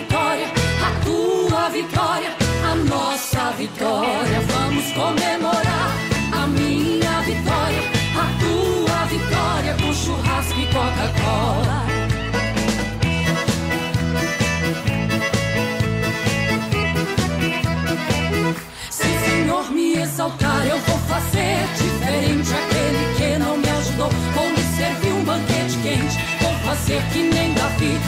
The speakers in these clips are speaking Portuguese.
vitória, a tua vitória, a nossa vitória. Vamos comemorar a minha vitória, a tua vitória com churrasco e Coca-Cola. Se o Senhor me exaltar, eu vou fazer diferente. Aquele que não me ajudou, vou me servir um banquete quente. Vou fazer que nem Davi,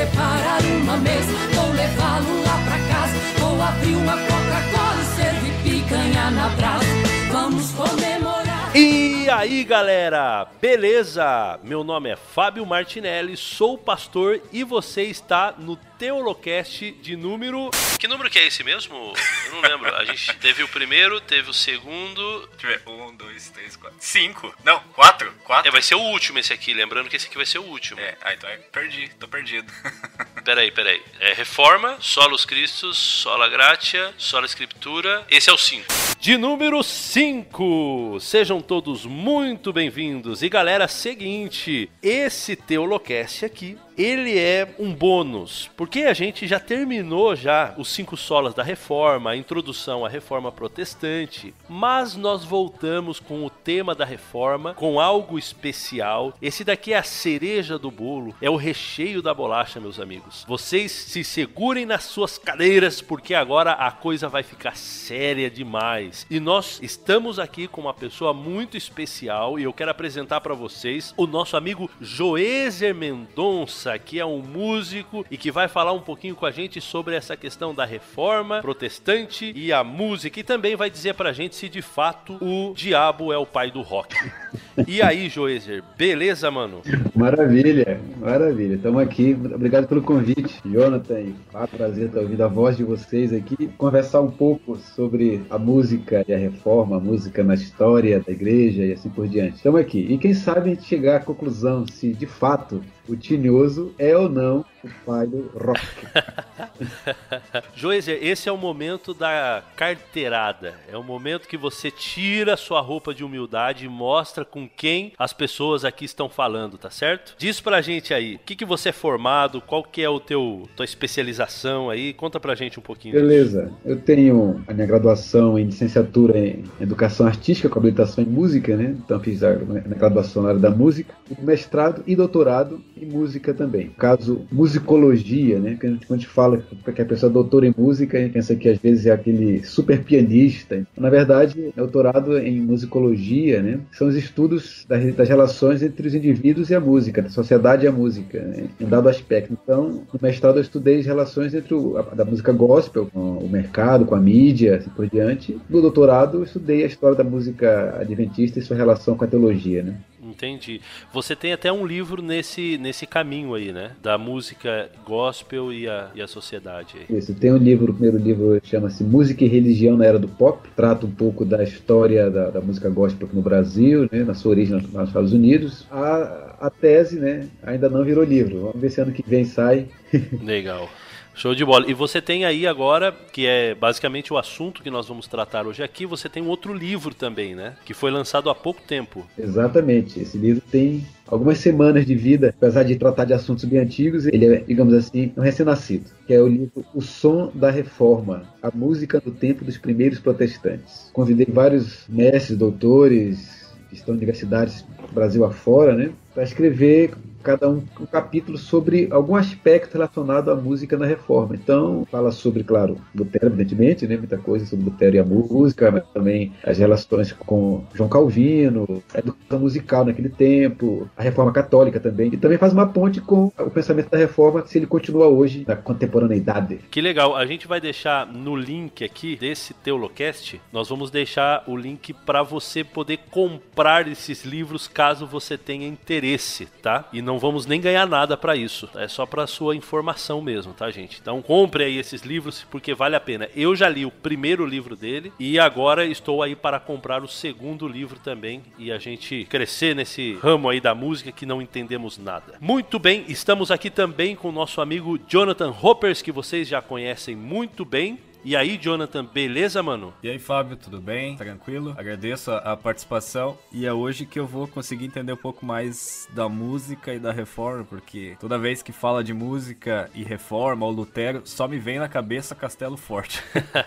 preparar uma mesa. Vou levá-lo lá pra casa, vou abrir uma Coca-Cola e servir picanha na brasa. Vamos comemorar. E aí galera, beleza? Meu nome é Fábio Martinelli, sou pastor e você está no Teolocast de número. Que número que é esse mesmo? Eu não lembro. A gente teve o primeiro, teve o segundo. Deixa eu ver. Um, dois, três, quatro. Cinco. Não, quatro. Quatro. É, vai ser o último esse aqui, lembrando que esse aqui vai ser o último. É, ah, então é, perdi, tô perdido. Peraí, peraí. É Reforma, Solos Christus, Sola Gratia, Sola Escritura. Esse é o 5. De número 5. Sejam todos muito bem-vindos. E galera, seguinte, esse Teolocast aqui ele é um bônus, porque a gente já terminou já os cinco solas da reforma, a introdução à reforma protestante, mas nós voltamos com o tema da reforma, com algo especial. Esse daqui é a cereja do bolo, é o recheio da bolacha, meus amigos. Vocês se segurem nas suas cadeiras, porque agora a coisa vai ficar séria demais. E nós estamos aqui com uma pessoa muito especial e eu quero apresentar para vocês o nosso amigo Joézer Mendonça que é um músico e que vai falar um pouquinho com a gente sobre essa questão da reforma protestante e a música e também vai dizer pra gente se de fato o diabo é o pai do rock. E aí, Joezer, beleza, mano? Maravilha, maravilha. Estamos aqui. Obrigado pelo convite, Jonathan. É um prazer estar ouvindo a voz de vocês aqui. Conversar um pouco sobre a música e a reforma, a música na história da igreja e assim por diante. Estamos aqui. E quem sabe a gente chegar à conclusão se de fato o Tinhoso é ou não o pai do rock. Joezer, esse é o momento da carteirada. É o momento que você tira sua roupa de humildade e mostra com quem as pessoas aqui estão falando, tá certo? Diz pra gente aí, o que, que você é formado, qual que é o teu tua especialização aí, conta pra gente um pouquinho. Beleza, disso. eu tenho a minha graduação em licenciatura em Educação Artística com habilitação em Música, né? Então fiz a minha graduação na área da música, mestrado e doutorado em música também. No caso, musicologia, né? Quando a gente fala que a pessoa é doutora em música, a gente pensa que às vezes é aquele super pianista. Na verdade, é doutorado em musicologia, né? São os estudos das, relações entre os indivíduos e a música, da sociedade e a música, né? em dado aspecto. Então, no mestrado eu estudei as relações entre o, a, da música gospel com o mercado, com a mídia, assim por diante. No doutorado eu estudei a história da música adventista e sua relação com a teologia, né? Entendi. Você tem até um livro nesse, nesse caminho aí, né? Da música gospel e a, e a sociedade. Aí. Isso, tem um livro, o primeiro livro chama-se Música e Religião na Era do Pop. Trata um pouco da história da, da música gospel no Brasil, né? Na sua origem nos Estados Unidos. A, a tese, né? Ainda não virou livro. Vamos ver se ano que vem sai. Legal. Show de bola. E você tem aí agora, que é basicamente o assunto que nós vamos tratar hoje aqui, você tem um outro livro também, né? Que foi lançado há pouco tempo. Exatamente. Esse livro tem algumas semanas de vida, apesar de tratar de assuntos bem antigos, ele é, digamos assim, um recém-nascido, que é o livro O Som da Reforma, a música do tempo dos primeiros protestantes. Convidei vários mestres, doutores, que estão em universidades Brasil afora, né, para escrever cada um um capítulo sobre algum aspecto relacionado à música na reforma. Então, fala sobre, claro, Lutero, evidentemente, né, muita coisa sobre Lutero e a música, mas também as relações com João Calvino, a educação musical naquele tempo, a reforma católica também, e também faz uma ponte com o pensamento da reforma, se ele continua hoje na contemporaneidade. Que legal, a gente vai deixar no link aqui desse Teolocast, nós vamos deixar o link para você poder comprar esses livros caso você tenha interesse, tá? E não vamos nem ganhar nada para isso. É só para sua informação mesmo, tá, gente? Então compre aí esses livros porque vale a pena. Eu já li o primeiro livro dele e agora estou aí para comprar o segundo livro também e a gente crescer nesse ramo aí da música que não entendemos nada. Muito bem, estamos aqui também com o nosso amigo Jonathan Hoppers, que vocês já conhecem muito bem E aí, Jonathan, beleza, mano? E aí, Fábio, tudo bem? Tranquilo? Agradeço a, a participação e é hoje que eu vou conseguir entender um pouco mais da música e da reforma, porque toda vez que fala de música e reforma ou Lutero, só me vem na cabeça Castelo Forte.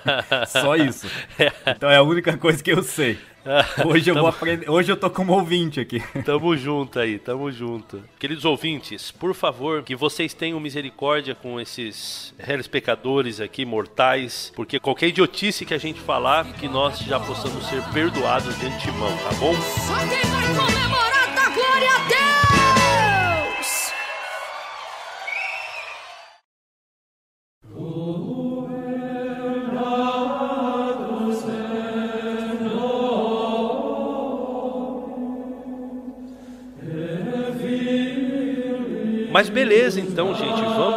só isso. Então é a única coisa que eu sei. Hoje eu tamo... vou aprender. Hoje eu tô como ouvinte aqui. Tamo junto aí, tamo junto. Queridos ouvintes, por favor, que vocês tenham misericórdia com esses réis pecadores aqui, mortais, porque qualquer idiotice que a gente falar, que nós já possamos ser perdoados de antemão, tá bom? Só quem vai comemorar Mas beleza, então, gente, vamos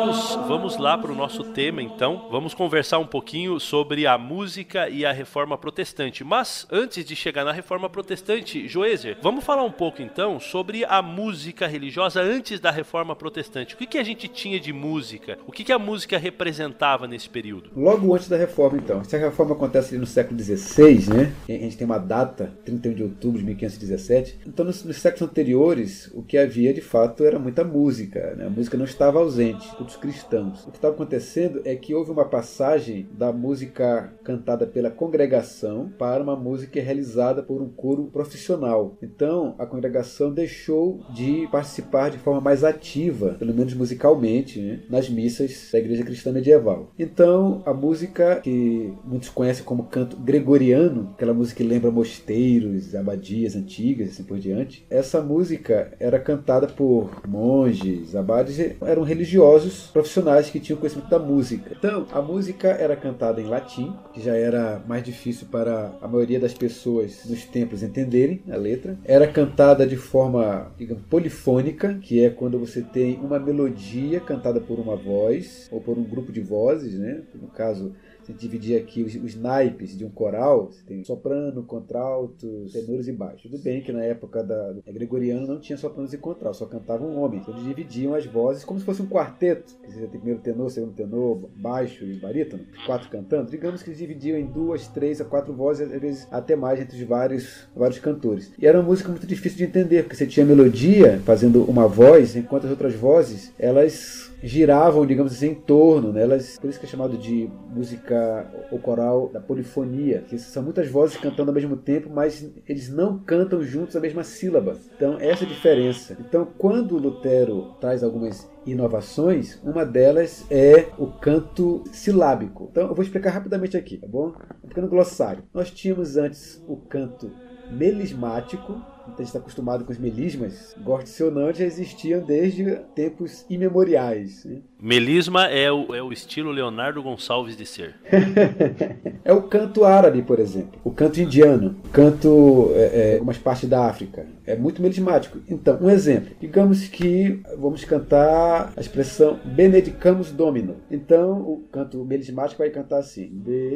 vamos lá para o nosso tema, então. Vamos conversar um pouquinho sobre a música e a reforma protestante. Mas antes de chegar na reforma protestante, Joezer, vamos falar um pouco então sobre a música religiosa antes da reforma protestante. O que, que a gente tinha de música? O que, que a música representava nesse período? Logo antes da reforma, então. Se a reforma acontece no século XVI, né? A gente tem uma data, 31 de outubro de 1517. Então, nos, nos séculos anteriores, o que havia de fato era muita música né? A música não estava ausente, cultos cristãos. O que estava acontecendo é que houve uma passagem da música cantada pela congregação para uma música realizada por um coro profissional. Então, a congregação deixou de participar de forma mais ativa, pelo menos musicalmente, né? nas missas da igreja cristã medieval. Então, a música que muitos conhecem como canto gregoriano, aquela música que lembra mosteiros, abadias antigas e assim por diante, essa música era cantada por monges, abades eram religiosos profissionais que tinham conhecimento da música. Então, a música era cantada em latim, que já era mais difícil para a maioria das pessoas nos templos entenderem a letra. Era cantada de forma, digamos, polifônica, que é quando você tem uma melodia cantada por uma voz ou por um grupo de vozes, né? No caso, se dividir aqui os, os, naipes de um coral, você tem soprano, contraltos, tenores e baixos. Tudo bem que na época da, do gregoriano não tinha sopranos e contraltos, só cantavam homens. Então eles dividiam as vozes como se fosse um quarteto, que tem primeiro tenor, segundo tenor, baixo e barítono, quatro cantando. Digamos que eles dividiam em duas, três a quatro vozes, às vezes até mais entre os vários, vários cantores. E era uma música muito difícil de entender, porque você tinha melodia fazendo uma voz, enquanto as outras vozes, elas giravam, digamos assim, em torno, né? Elas, por isso que é chamado de música ou coral da polifonia, que são muitas vozes cantando ao mesmo tempo, mas eles não cantam juntos a mesma sílaba. Então, essa é a diferença. Então, quando Lutero traz algumas inovações, uma delas é o canto silábico. Então, eu vou explicar rapidamente aqui, tá bom? Um pequeno glossário. Nós tínhamos antes o canto melismático, a gente está acostumado com os melismas, goste ou não, já existiam desde tempos imemoriais. Né? Melisma é o, é o estilo Leonardo Gonçalves de ser. é o canto árabe, por exemplo, o canto indiano, o canto é, é, algumas partes da África. É muito melismático. Então, um exemplo. Digamos que vamos cantar a expressão Benedicamus Domino. Então, o canto melismático vai cantar assim. Be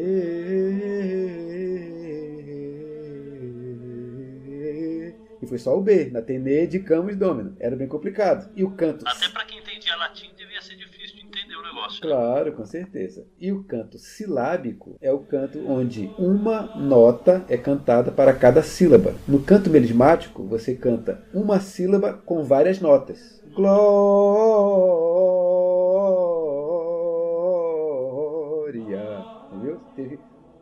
e foi só o B, na Tene de Camus Domino. Era bem complicado. E o canto. Até para quem entendia latim devia ser difícil de entender o negócio. Claro, com certeza. E o canto silábico é o canto onde uma nota é cantada para cada sílaba. No canto melismático, você canta uma sílaba com várias notas. Glória.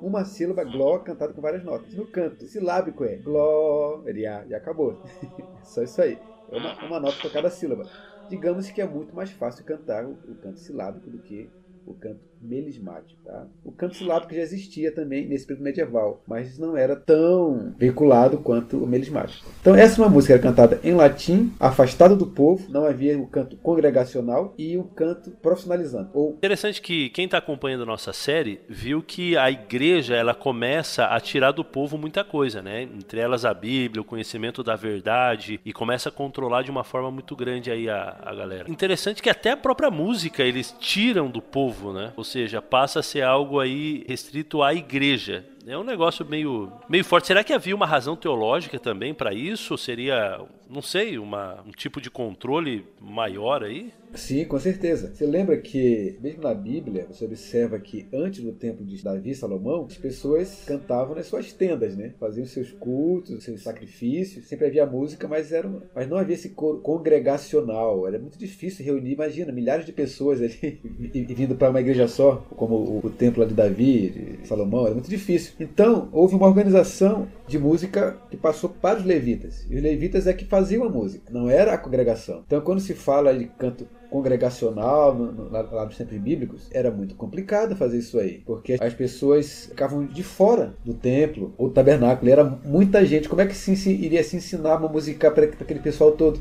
Uma sílaba gló cantada com várias notas. No canto silábico é glória e acabou. Só isso aí. É uma, uma nota para cada sílaba. Digamos que é muito mais fácil cantar o, o canto silábico do que o canto melismático. Tá? O canto silábico já existia também nesse período medieval, mas não era tão veiculado quanto o melismático. Então essa é uma música era cantada em latim, afastada do povo, não havia o canto congregacional e o canto profissionalizante. Ou... Interessante que quem está acompanhando a nossa série viu que a igreja ela começa a tirar do povo muita coisa, né? Entre elas a Bíblia, o conhecimento da verdade e começa a controlar de uma forma muito grande aí a, a galera. Interessante que até a própria música eles tiram do povo, né? Seja, passa a ser algo aí restrito à igreja é um negócio meio, meio forte. Será que havia uma razão teológica também para isso? Seria, não sei, uma, um tipo de controle maior aí? Sim, com certeza. Você lembra que, mesmo na Bíblia, você observa que antes do tempo de Davi e Salomão, as pessoas cantavam nas suas tendas, né? Faziam seus cultos, seus sacrifícios. Sempre havia música, mas, era, mas não havia esse coro congregacional. Era muito difícil reunir, imagina, milhares de pessoas ali vindo para uma igreja só, como o, o templo de Davi, de Salomão. Era muito difícil. Então, houve uma organização de música que passou para os levitas. E os levitas é que faziam a música, não era a congregação. Então, quando se fala de canto congregacional no, no, lá, lá nos tempos bíblicos, era muito complicado fazer isso aí, porque as pessoas ficavam de fora do templo ou tabernáculo, era muita gente. Como é que se iria se ensinar uma música para aquele pessoal todo?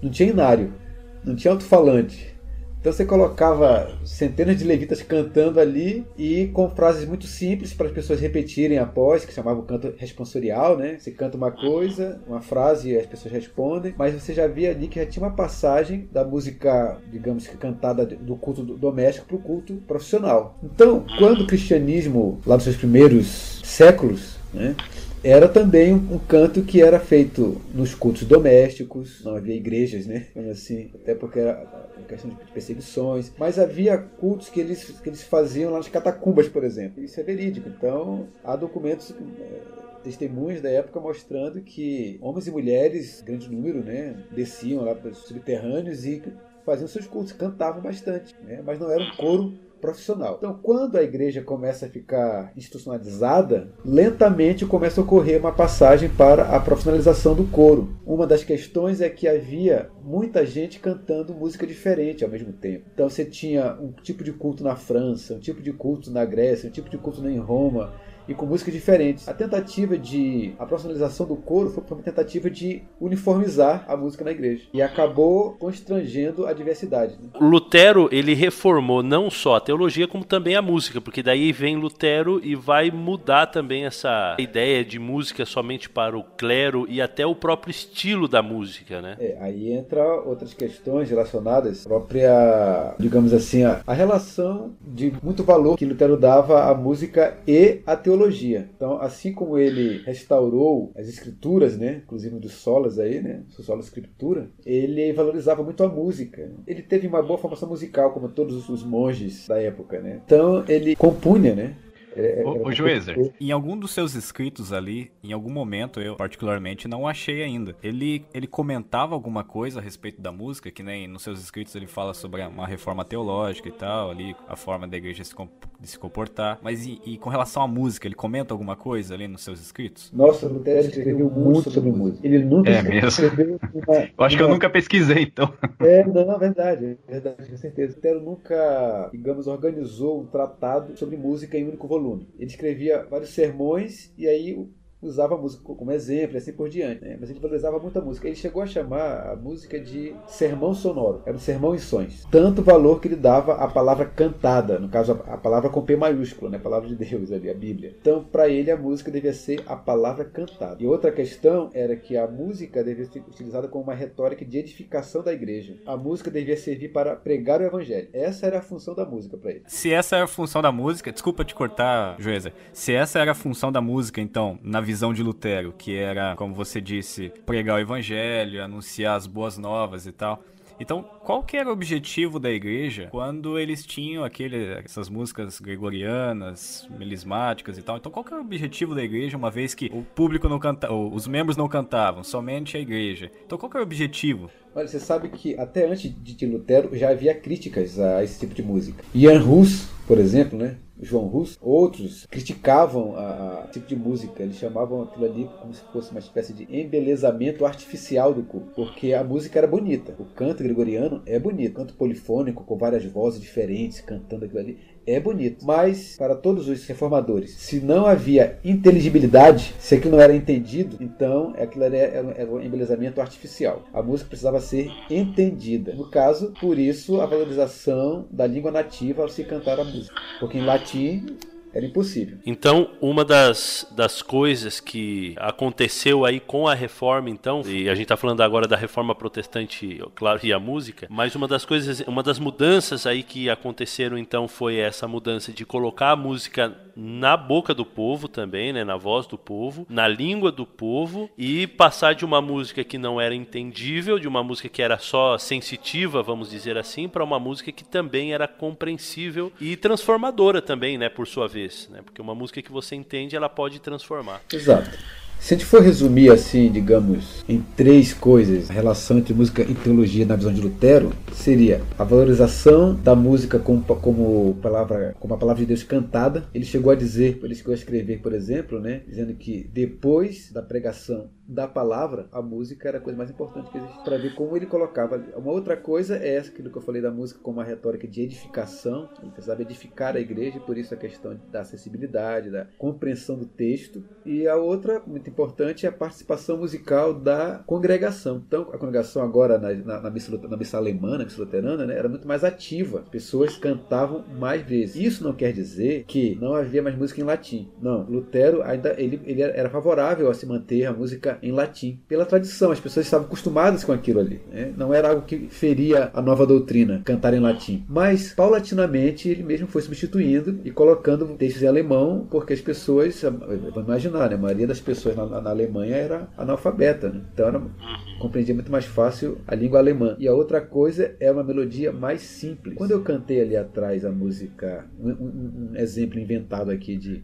Não tinha inário, não tinha alto-falante, então você colocava centenas de levitas cantando ali e com frases muito simples para as pessoas repetirem após, que chamava o canto responsorial, né? Você canta uma coisa, uma frase e as pessoas respondem, mas você já via ali que já tinha uma passagem da música, digamos que cantada do culto doméstico para o culto profissional. Então, quando o cristianismo, lá nos seus primeiros séculos, né? era também um canto que era feito nos cultos domésticos, não havia igrejas, né? Assim, até porque era questão de perseguições, mas havia cultos que eles, que eles faziam lá nas catacumbas, por exemplo. Isso é verídico. Então, há documentos é, testemunhas da época mostrando que homens e mulheres, grande número, né, desciam lá para os subterrâneos e faziam seus cultos, cantavam bastante, né, mas não era um coro profissional. Então, quando a igreja começa a ficar institucionalizada, lentamente começa a ocorrer uma passagem para a profissionalização do coro. Uma das questões é que havia muita gente cantando música diferente ao mesmo tempo. Então, você tinha um tipo de culto na França, um tipo de culto na Grécia, um tipo de culto em Roma e com músicas diferentes. A tentativa de a profissionalização do coro foi uma tentativa de uniformizar a música na igreja e acabou constrangendo a diversidade. Né? Lutero ele reformou não só a teologia como também a música, porque daí vem Lutero e vai mudar também essa ideia de música somente para o clero e até o próprio estilo da música, né? É, aí entra outras questões relacionadas à própria, digamos assim, a, a relação de muito valor que Lutero dava à música e à teologia teologia. Então, assim como ele restaurou as escrituras, né, inclusive dos solas aí, né, sola escritura, ele valorizava muito a música. Ele teve uma boa formação musical, como todos os monges da época, né. Então, ele compunha, né, é, é, ô, Juizer, em algum dos seus escritos ali, em algum momento, eu particularmente não achei ainda. Ele, ele comentava alguma coisa a respeito da música, que nem nos seus escritos ele fala sobre uma reforma teológica e tal, ali, a forma da igreja se, de se comportar. Mas e, e, com relação à música, ele comenta alguma coisa ali nos seus escritos? Nossa, Lutero escreveu muito sobre música. Ele nunca é mesmo? Uma, eu acho uma... que eu nunca pesquisei, então. É, não, é verdade, é verdade, com certeza. Lutero nunca, digamos, organizou um tratado sobre música em um único volume Ele escrevia vários sermões e aí usava a música como exemplo e assim por diante. Né? Mas ele valorizava muito a música. Ele chegou a chamar a música de sermão sonoro. Era um sermão em sons. Tanto valor que ele dava à palavra cantada, no caso a palavra com P maiúsculo, né? a palavra de Deus ali, a Bíblia. Então, para ele, a música devia ser a palavra cantada. E outra questão era que a música devia ser utilizada como uma retórica de edificação da igreja. A música devia servir para pregar o evangelho. Essa era a função da música para ele. Se essa era a função da música, desculpa te cortar, Joesa. Se essa era a função da música, então, na visão de Lutero, que era, como você disse, pregar o evangelho, anunciar as boas novas e tal. Então, qual que era o objetivo da igreja quando eles tinham aquele, essas músicas gregorianas, melismáticas e tal? Então, qual que era o objetivo da igreja, uma vez que o público não cantava, os membros não cantavam, somente a igreja? Então, qual que era o objetivo? Olha, você sabe que até antes de Lutero já havia críticas a esse tipo de música. Ian Hus, por exemplo, né? João Russo, outros criticavam a, tipo de música. Eles chamavam aquilo ali como se fosse uma espécie de embelezamento artificial do corpo, porque a música era bonita. O canto gregoriano é bonito, canto polifônico com várias vozes diferentes cantando aquilo ali é bonito. Mas, para todos os reformadores, se não havia inteligibilidade, se aquilo não era entendido, então aquilo era, era um embelezamento artificial. A música precisava ser entendida. No caso, por isso, a valorização da língua nativa ao se cantar a música. Porque em latim Era impossível. Então, uma das, das coisas que aconteceu aí com a reforma, então, e a gente está falando agora da reforma protestante, claro, e a música, mas uma das coisas, uma das mudanças aí que aconteceram então foi essa mudança de colocar a música na boca do povo também, né, na voz do povo, na língua do povo e passar de uma música que não era entendível, de uma música que era só sensitiva, vamos dizer assim, para uma música que também era compreensível e transformadora também, né, por sua vez, né? Porque uma música que você entende, ela pode transformar. Exato. Se a gente for resumir assim, digamos, em três coisas, a relação entre música e teologia na visão de Lutero seria a valorização da música como, como palavra, como a palavra de Deus cantada. Ele chegou a dizer, ele chegou a escrever, por exemplo, né, dizendo que depois da pregação da palavra, a música era a coisa mais importante que para ver como ele colocava. Uma outra coisa é essa que eu falei da música como uma retórica de edificação. Ele precisava edificar a igreja, por isso a questão da acessibilidade, da compreensão do texto. E a outra, muito importante, é a participação musical da congregação. Então, a congregação agora na, na, na, missa, na missa alemã, na missa luterana, né, era muito mais ativa. As pessoas cantavam mais vezes. Isso não quer dizer que não havia mais música em latim. Não, Lutero ainda ele, ele era favorável a se manter a música em latim. Pela tradição, as pessoas estavam acostumadas com aquilo ali. Né? Não era algo que feria a nova doutrina, cantar em latim. Mas, paulatinamente, ele mesmo foi substituindo e colocando textos em alemão, porque as pessoas, vamos imaginar, né? a maioria das pessoas na, na Alemanha era analfabeta. Né? Então, era, compreendia muito mais fácil a língua alemã. E a outra coisa é uma melodia mais simples. Quando eu cantei ali atrás a música, um, um, um exemplo inventado aqui de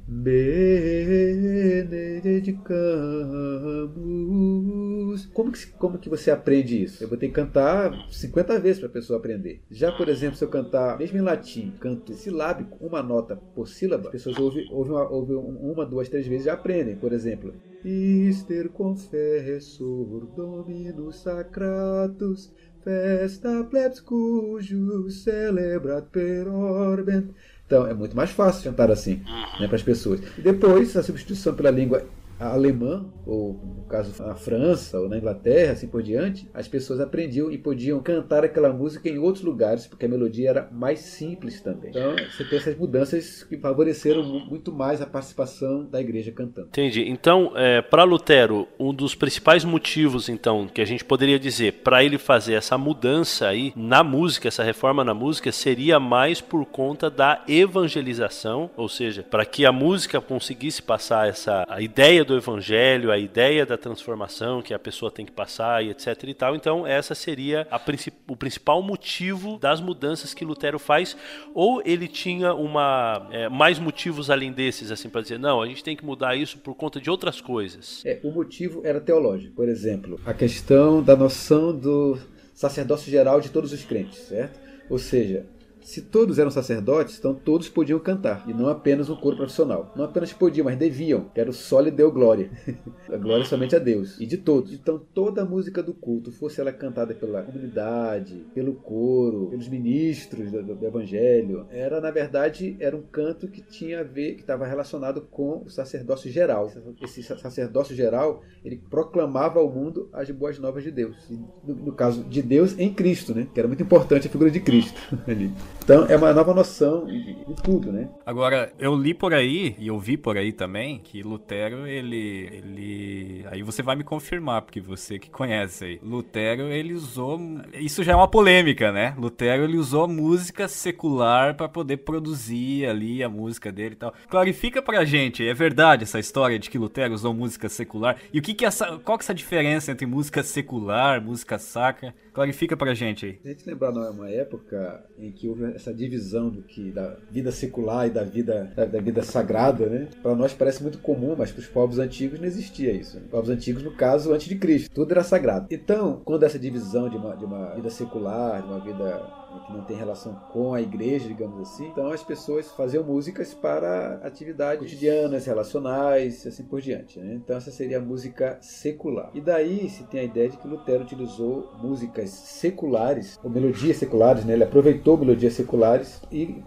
Benedicamos como que, como que você aprende isso? Eu vou ter que cantar 50 vezes para a pessoa aprender. Já, por exemplo, se eu cantar, mesmo em latim, canto silábico, uma nota por sílaba, as pessoas ouvem, ouvem, uma, ouvem uma, duas, três vezes e já aprendem. Por exemplo, Ister confessor dominus sacratus festa plebs cujus celebrat per orbem. Então, é muito mais fácil cantar assim né, para as pessoas. E depois, a substituição pela língua alemã, ou no caso na França ou na Inglaterra, assim por diante, as pessoas aprendiam e podiam cantar aquela música em outros lugares, porque a melodia era mais simples também. Então você tem essas mudanças que favoreceram muito mais a participação da igreja cantando. Entendi. Então, é, para Lutero, um dos principais motivos, então, que a gente poderia dizer para ele fazer essa mudança aí na música, essa reforma na música, seria mais por conta da evangelização, ou seja, para que a música conseguisse passar essa a ideia do evangelho, a ideia da transformação que a pessoa tem que passar e etc e tal. Então, essa seria princip o principal motivo das mudanças que Lutero faz. Ou ele tinha uma é, mais motivos além desses, assim, para dizer, não, a gente tem que mudar isso por conta de outras coisas. É, o motivo era teológico. Por exemplo, a questão da noção do sacerdócio geral de todos os crentes, certo? Ou seja, se todos eram sacerdotes, então todos podiam cantar, e não apenas um coro profissional. Não apenas podiam, mas deviam, que era o sole deu glória. a glória somente a Deus, e de todos. Então toda a música do culto, fosse ela cantada pela comunidade, pelo coro, pelos ministros do, do evangelho, era na verdade era um canto que tinha a ver, que estava relacionado com o sacerdócio geral. Esse sacerdócio geral, ele proclamava ao mundo as boas novas de Deus. No, no caso de Deus em Cristo, né? Que era muito importante a figura de Cristo ali. Então é uma nova noção de, de, tudo, né? Agora, eu li por aí, e eu vi por aí também, que Lutero, ele, ele... Aí você vai me confirmar, porque você que conhece aí. Lutero, ele usou... Isso já é uma polêmica, né? Lutero, ele usou música secular para poder produzir ali a música dele e tal. Clarifica pra gente, é verdade essa história de que Lutero usou música secular? E o que que é essa... Qual que é essa diferença entre música secular, música sacra? Clarifica pra gente aí. A gente lembrar, não é uma época em que houve essa divisão do que da vida secular e da vida da, da vida sagrada, né? Para nós parece muito comum, mas para os povos antigos não existia isso. Os povos antigos, no caso, antes de Cristo, tudo era sagrado. Então, quando essa divisão de uma, de uma vida secular, de uma vida que não tem relação com a igreja, digamos assim. Então as pessoas faziam músicas para atividades cotidianas, relacionais, assim por diante. Né? Então essa seria a música secular. E daí se tem a ideia de que Lutero utilizou músicas seculares, ou melodias seculares, né? ele aproveitou melodias seculares e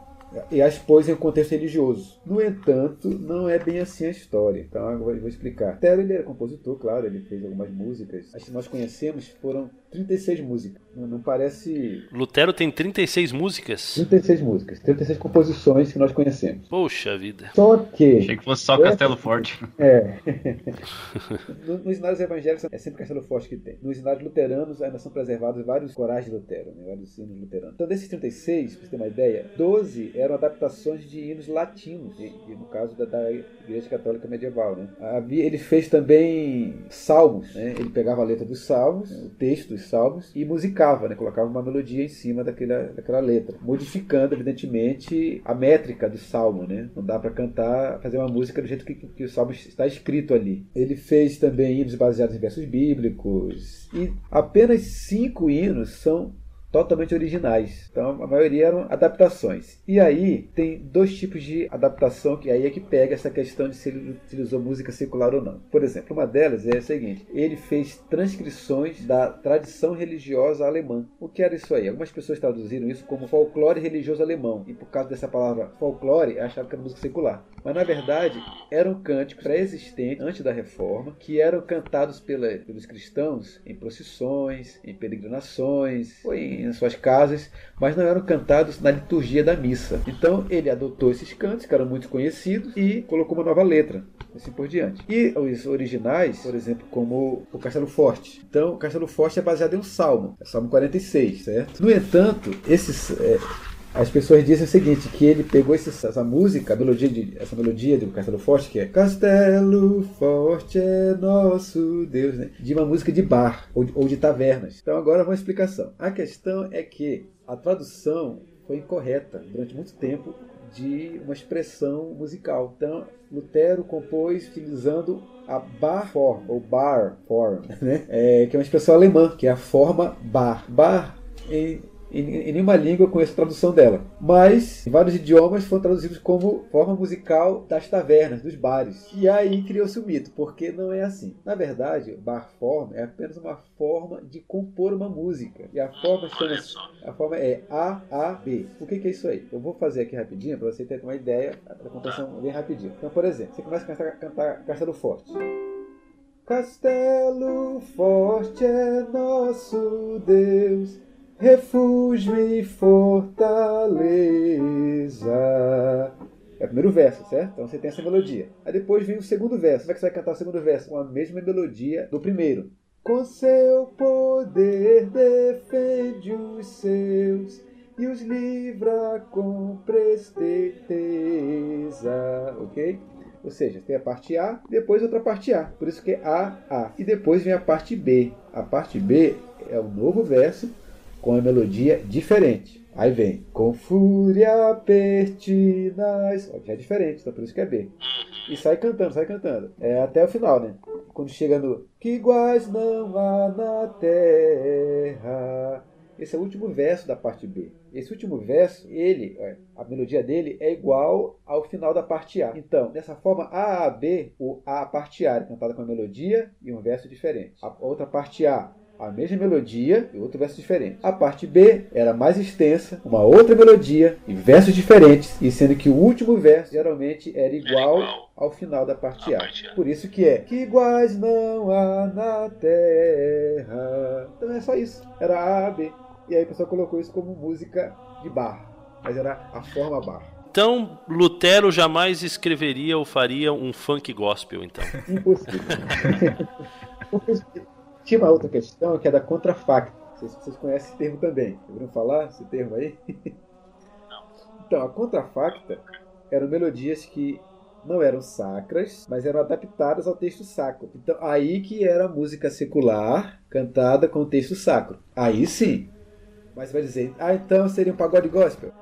e as pôs em um contexto religioso. No entanto, não é bem assim a história. Então eu vou, eu vou explicar. Lutero ele era compositor, claro, ele fez algumas músicas. As que nós conhecemos foram 36 músicas. Não, parece. Lutero tem 36 músicas? 36 músicas. 36 composições que nós conhecemos. Poxa vida. Só que. Achei que fosse só Castelo Forte. É. nos cenários evangélicos é sempre Castelo Forte que tem. Nos cenários luteranos ainda são preservados vários corais de Lutero, né? vários hinos luteranos. Então, desses 36, pra você ter uma ideia, 12 eram adaptações de hinos latinos, e, e no caso da, da, Igreja Católica Medieval. Né? Ele fez também salmos, né? ele pegava a letra dos salmos, o texto dos salmos, e musicava, né? colocava uma melodia em cima daquela, daquela letra, modificando, evidentemente, a métrica do salmo. Né? Não dá para cantar, fazer uma música do jeito que, que o salmo está escrito ali. Ele fez também hinos baseados em versos bíblicos, e apenas cinco hinos são totalmente originais. Então a maioria eram adaptações. E aí tem dois tipos de adaptação que aí é que pega essa questão de se ele utilizou música secular ou não. Por exemplo, uma delas é a seguinte: ele fez transcrições da tradição religiosa alemã. O que era isso aí? Algumas pessoas traduziram isso como folclore religioso alemão e por causa dessa palavra folclore achavam que era música secular. Mas na verdade eram cânticos pré-existentes antes da reforma que eram cantados pela, pelos cristãos em procissões, em peregrinações, ou em em suas casas, mas não eram cantados na liturgia da missa. Então ele adotou esses cantos, que eram muito conhecidos, e colocou uma nova letra, assim por diante. E os originais, por exemplo, como o Castelo Forte. Então, o Castelo Forte é baseado em um salmo, é Salmo 46, certo? No entanto, esses. É, as pessoas dizem o seguinte, que ele pegou esse, essa música, melodia de, essa melodia do Castelo Forte, que é Castelo Forte é nosso Deus, né? de uma música de bar ou de, ou de tavernas. Então agora uma explicação. A questão é que a tradução foi incorreta durante muito tempo de uma expressão musical. Então, Lutero compôs utilizando a bar form, ou bar form, né? É, que é uma expressão alemã, que é a forma bar. Bar, em em, nenhuma língua eu conheço a tradução dela. Mas em vários idiomas foram traduzidos como forma musical das tavernas, dos bares. E aí criou-se o mito, porque não é assim. Na verdade, bar form é apenas uma forma de compor uma música. E a forma chama a forma é A A B. O que, que é isso aí? Eu vou fazer aqui rapidinho para você ter uma ideia da composição bem rapidinho. Então, por exemplo, você começa a cantar, cantar Castelo Forte. Castelo forte é nosso Deus refúgio e fortaleza. É o primeiro verso, certo? Então você tem essa melodia. Aí depois vem o segundo verso. Como é que você vai cantar o segundo verso? Com a mesma melodia do primeiro. Com seu poder defende os seus e os livra com presteza. Ok? Ou seja, tem a parte A, depois outra parte A. Por isso que é A, A. E depois vem a parte B. A parte B é o novo verso com a melodia diferente. Aí vem com fúria pertinaz. Já é diferente, então por isso que é B. E sai cantando, sai cantando. É até o final, né? Quando chega no Que iguais não há na terra. Esse é o último verso da parte B. Esse último verso, ele, a melodia dele é igual ao final da parte A. Então, dessa forma, A a B, o A parte A é cantada com a melodia e um verso diferente. A outra parte A a mesma melodia e outro verso diferente. A parte B era mais extensa, uma outra melodia e versos diferentes, e sendo que o último verso geralmente era igual, era igual ao final da parte a. parte a. Por isso que é que iguais não há na terra. Então é só isso. Era A, B. E aí o pessoal colocou isso como música de bar, mas era a forma bar. Então, Lutero jamais escreveria ou faria um funk gospel, então. Impossível. Tinha uma outra questão que é da contrafacta. Não sei se vocês conhecem esse termo também. Ouviram falar esse termo aí? Então, a contrafacta eram melodias que não eram sacras, mas eram adaptadas ao texto sacro. Então, aí que era música secular cantada com o texto sacro. Aí sim. Mas vai dizer, ah, então seria um pagode gospel?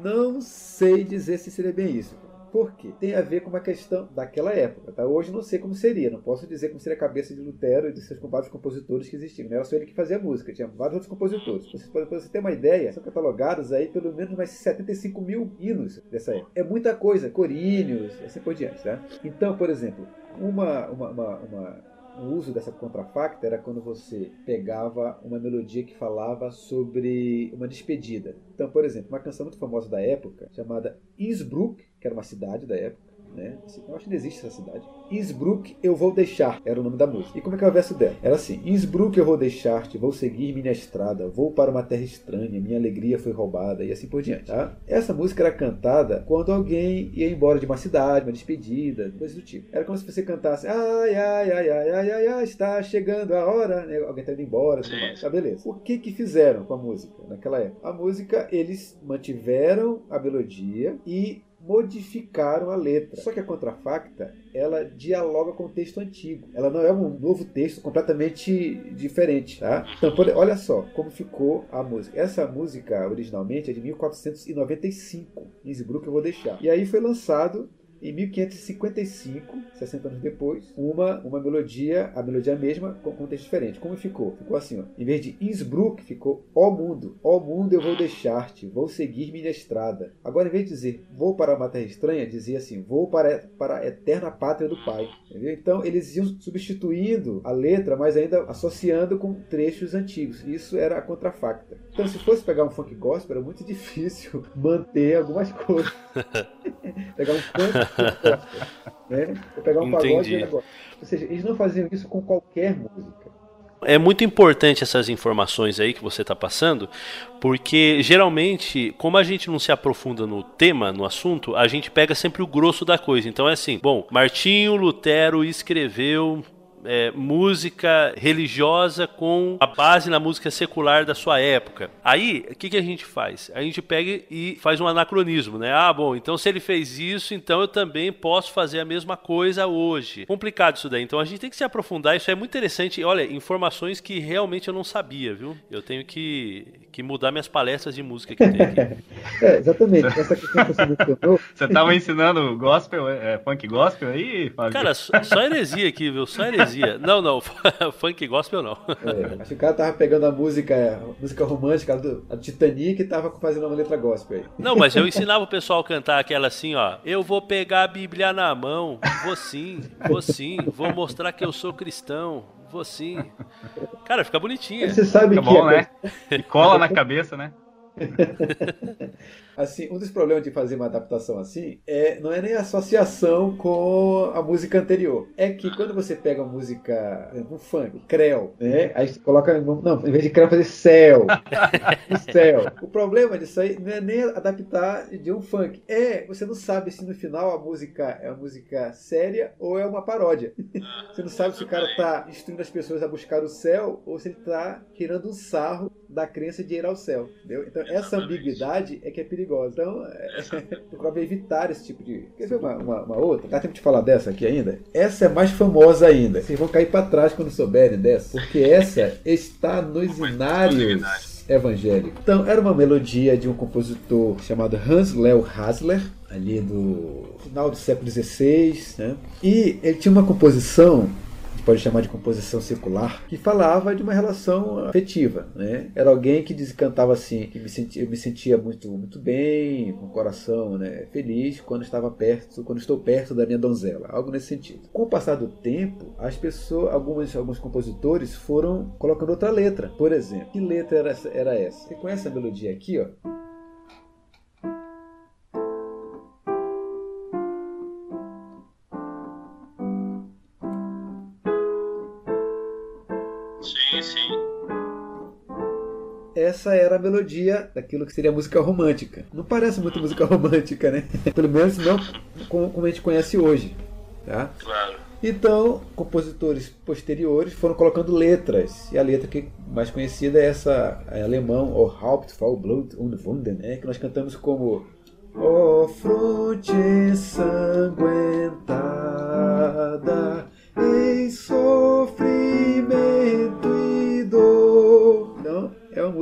Não sei dizer se seria bem isso. Por quê? Tem a ver com uma questão daquela época. Tá? Hoje não sei como seria, não posso dizer como seria a cabeça de Lutero e de seus vários compositores que existiam. Não era só ele que fazia música, tinha vários outros compositores. Para você ter uma ideia, são catalogados aí pelo menos mais 75 mil hinos dessa época. É muita coisa, coríneos, assim por diante. Tá? Então, por exemplo, uma, uma, uma, uma o uso dessa contrafacta era quando você pegava uma melodia que falava sobre uma despedida. Então, por exemplo, uma canção muito famosa da época, chamada Innsbruck, que era uma cidade da época, né? Assim, eu acho que não existe essa cidade. Innsbruck eu vou deixar, era o nome da música. E como é que é o verso dela? Era assim: Innsbruck eu vou deixar-te, vou seguir minha estrada, vou para uma terra estranha, minha alegria foi roubada, e assim por diante. Tá? Essa música era cantada quando alguém ia embora de uma cidade, uma despedida, coisa do tipo. Era como se você cantasse: ai, ai, ai, ai, ai, ai, ai está chegando a hora, né? alguém está indo embora, tudo mais. Tá, beleza. O que que fizeram com a música naquela época? A música, eles mantiveram a melodia e modificaram a letra. Só que a contrafacta, ela dialoga com o texto antigo. Ela não é um novo texto completamente diferente, tá? Então, olha só como ficou a música. Essa música, originalmente, é de 1495. Innsbruck eu vou deixar. E aí foi lançado em 1555, 60 anos depois, uma, uma melodia, a melodia mesma, com contexto diferente. Como ficou? Ficou assim, ó. Em vez de Innsbruck, ficou Ó mundo, ó mundo eu vou deixar-te, vou seguir minha estrada. Agora, em vez de dizer vou para uma terra estranha, dizia assim, vou para, para a eterna pátria do Pai. Entendeu? Então, eles iam substituindo a letra, mas ainda associando com trechos antigos. Isso era a contrafacta. Então, se fosse pegar um funk gospel, era muito difícil manter algumas coisas. pegar um funk né? Vou pegar um Entendi. pagode agora. Ou seja, eles não faziam isso com qualquer música. É muito importante essas informações aí que você está passando, porque geralmente, como a gente não se aprofunda no tema, no assunto, a gente pega sempre o grosso da coisa. Então é assim, bom, Martinho Lutero escreveu é, música religiosa com a base na música secular da sua época. Aí, o que, que a gente faz? A gente pega e faz um anacronismo, né? Ah, bom, então se ele fez isso, então eu também posso fazer a mesma coisa hoje. Complicado isso daí. Então a gente tem que se aprofundar. Isso é muito interessante. Olha, informações que realmente eu não sabia, viu? Eu tenho que, que mudar minhas palestras de música que tem aqui. é, exatamente. Essa questão que você mencionou. Você estava ensinando gospel, é, funk gospel aí, Fábio? Cara, só, heresia aqui, viu? Só heresia. Não, não, funk gospel não. É, acho que o cara tava pegando a música, a música romântica do a Titanic e tava fazendo uma letra gospel aí. Não, mas eu ensinava o pessoal a cantar aquela assim, ó. Eu vou pegar a Bíblia na mão, vou sim, vou sim, vou mostrar que eu sou cristão, vou sim. Cara, fica bonitinha. Você sabe fica que bom, é... né? E cola na cabeça, né? assim, um dos problemas de fazer uma adaptação assim é não é nem a associação com a música anterior. É que quando você pega a música, um funk, creu, né? Aí você coloca não, em vez de creu fazer céu. o céu. O problema disso aí não é nem adaptar de um funk. É, você não sabe se no final a música é uma música séria ou é uma paródia. Você não sabe se o cara tá instruindo as pessoas a buscar o céu ou se ele tá tirando um sarro da crença de ir ao céu. Entendeu? Então essa ambiguidade é que é perigosa. Então, é, procura evitar esse tipo de. Quer ver uma, uma, uma, outra? Dá tempo de falar dessa aqui ainda? Essa é mais famosa ainda. Vocês vão cair para trás quando souberem dessa, porque essa está nos inários evangélicos. Então, era uma melodia de um compositor chamado Hans Leo Hasler, ali do final do século XVI, né? E ele tinha uma composição pode chamar de composição secular, que falava de uma relação afetiva. Né? Era alguém que diz, cantava assim, que me sentia, eu me sentia muito, muito bem, com o coração né, feliz quando estava perto, quando estou perto da minha donzela, algo nesse sentido. Com o passar do tempo, as pessoas, alguns, alguns compositores foram colocando outra letra. Por exemplo, que letra era? Era essa? Você conhece a melodia aqui, ó? Essa era a melodia daquilo que seria música romântica. Não parece muito música romântica, né? Pelo menos não como a gente conhece hoje. Tá? Claro. Então, compositores posteriores foram colocando letras. E a letra que mais conhecida é essa em alemão, O Haupt voll Blut und Wunden, né? que nós cantamos como O fronte ensanguentada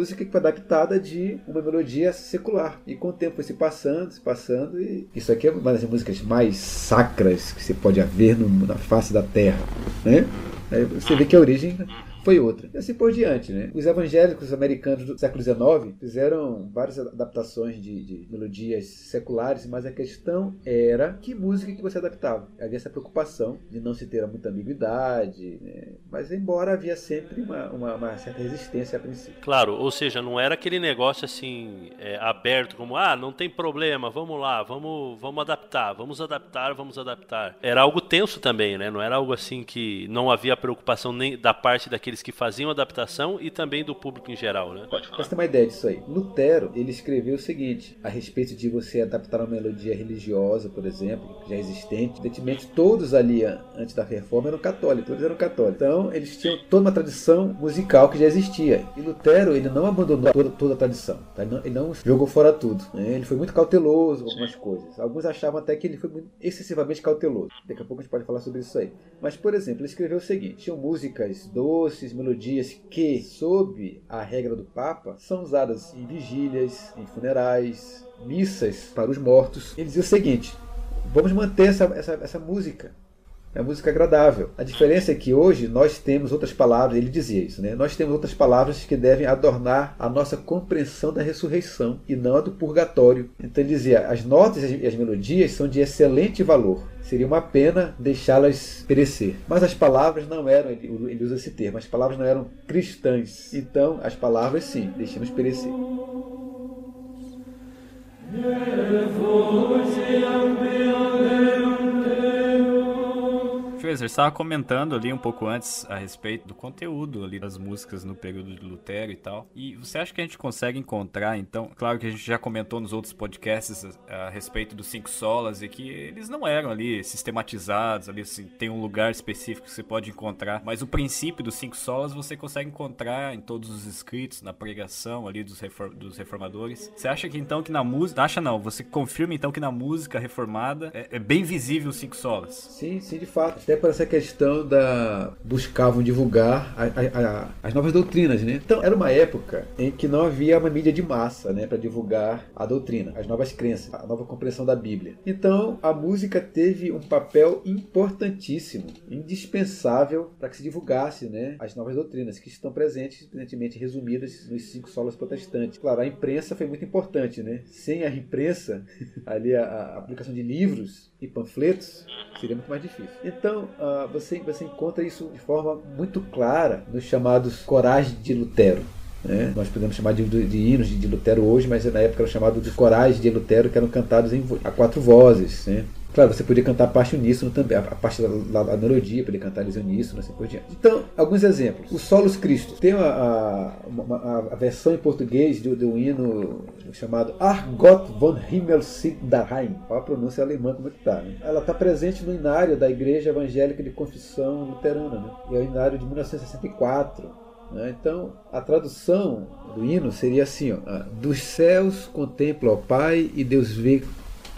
música que foi adaptada de uma melodia secular. E com o tempo foi se passando, se passando, e isso aqui é uma das músicas mais sacras que você pode haver no, na face da Terra. Né? Aí você vê que a origem foi outra. E assim por diante, né? Os evangélicos americanos do século XIX fizeram várias adaptações de, de melodias seculares, mas a questão era que música que você adaptava. Havia essa preocupação de não se ter muita ambiguidade, né? mas embora havia sempre uma, uma, uma, certa resistência a princípio. Claro, ou seja, não era aquele negócio assim é, aberto como ah, não tem problema, vamos lá, vamos, vamos adaptar, vamos adaptar, vamos adaptar. Era algo tenso também, né? Não era algo assim que não havia preocupação nem da parte daqueles que faziam adaptação e também do público em geral, né? Pode falar. Pra ter uma ideia disso aí, Lutero ele escreveu o seguinte a respeito de você adaptar uma melodia religiosa, por exemplo, já existente. Evidentemente, todos ali antes da reforma eram católicos, todos eram católicos. Então, eles tinham toda uma tradição musical que já existia. E Lutero ele não abandonou toda, toda a tradição, tá? ele, não, ele, não, jogou fora tudo. Né? Ele foi muito cauteloso com algumas coisas. Alguns achavam até que ele foi excessivamente cauteloso. Daqui a pouco a gente pode falar sobre isso aí. Mas, por exemplo, ele escreveu o seguinte: tinham músicas doces, melodias que, sob a regra do Papa, são usadas em vigílias, em funerais, missas para os mortos. Ele dizia o seguinte: vamos manter essa, essa, essa música. É música agradável. A diferença é que hoje nós temos outras palavras, ele dizia isso, né? Nós temos outras palavras que devem adornar a nossa compreensão da ressurreição e não a do purgatório. Então ele dizia: as notas e as melodias são de excelente valor. Seria uma pena deixá-las perecer. Mas as palavras não eram, ele usa esse termo, as palavras não eram cristãs. Então, as palavras sim, deixemos perecer. Fraser, estava comentando ali um pouco antes a respeito do conteúdo ali das músicas no período de Lutero e tal. E você acha que a gente consegue encontrar, então, claro que a gente já comentou nos outros podcasts a, a respeito dos cinco solas e que eles não eram ali sistematizados, ali assim, tem um lugar específico que você pode encontrar, mas o princípio dos cinco solas você consegue encontrar em todos os escritos, na pregação ali dos, reform, dos reformadores. Você acha que então que na música, acha não, você confirma então que na música reformada é, é bem visível os cinco solas? Sim, sim, de fato até por essa questão da buscavam divulgar a, a, a, as novas doutrinas, né? Então era uma época em que não havia uma mídia de massa, né, para divulgar a doutrina, as novas crenças, a nova compreensão da Bíblia. Então a música teve um papel importantíssimo, indispensável para que se divulgasse, né, as novas doutrinas que estão presentes, evidentemente resumidas nos cinco solas protestantes. Claro, a imprensa foi muito importante, né? Sem a imprensa, ali a, a aplicação de livros e panfletos seria muito mais difícil. Então, uh, você, você encontra isso de forma muito clara nos chamados corais de Lutero. Né? Nós podemos chamar de, de, de hinos de, de, Lutero hoje, mas na época era chamado de corais de Lutero, que eram cantados em, a quatro vozes. Né? Claro, você podia cantar a parte uníssono também, a parte da, da, da melodia, podia cantar eles uníssono, assim por diante. Então, alguns exemplos. O Solos Cristo. Tem a, a, versão em português do, do hino chamado Argot von Himmelsig daheim. Olha a pronúncia alemã como é que tá. Né? Ela está presente no inário da Igreja Evangélica de Confissão Luterana. Né? É o inário de 1964. Né? Então, a tradução do hino seria assim: ó, Dos céus contempla o Pai e Deus vê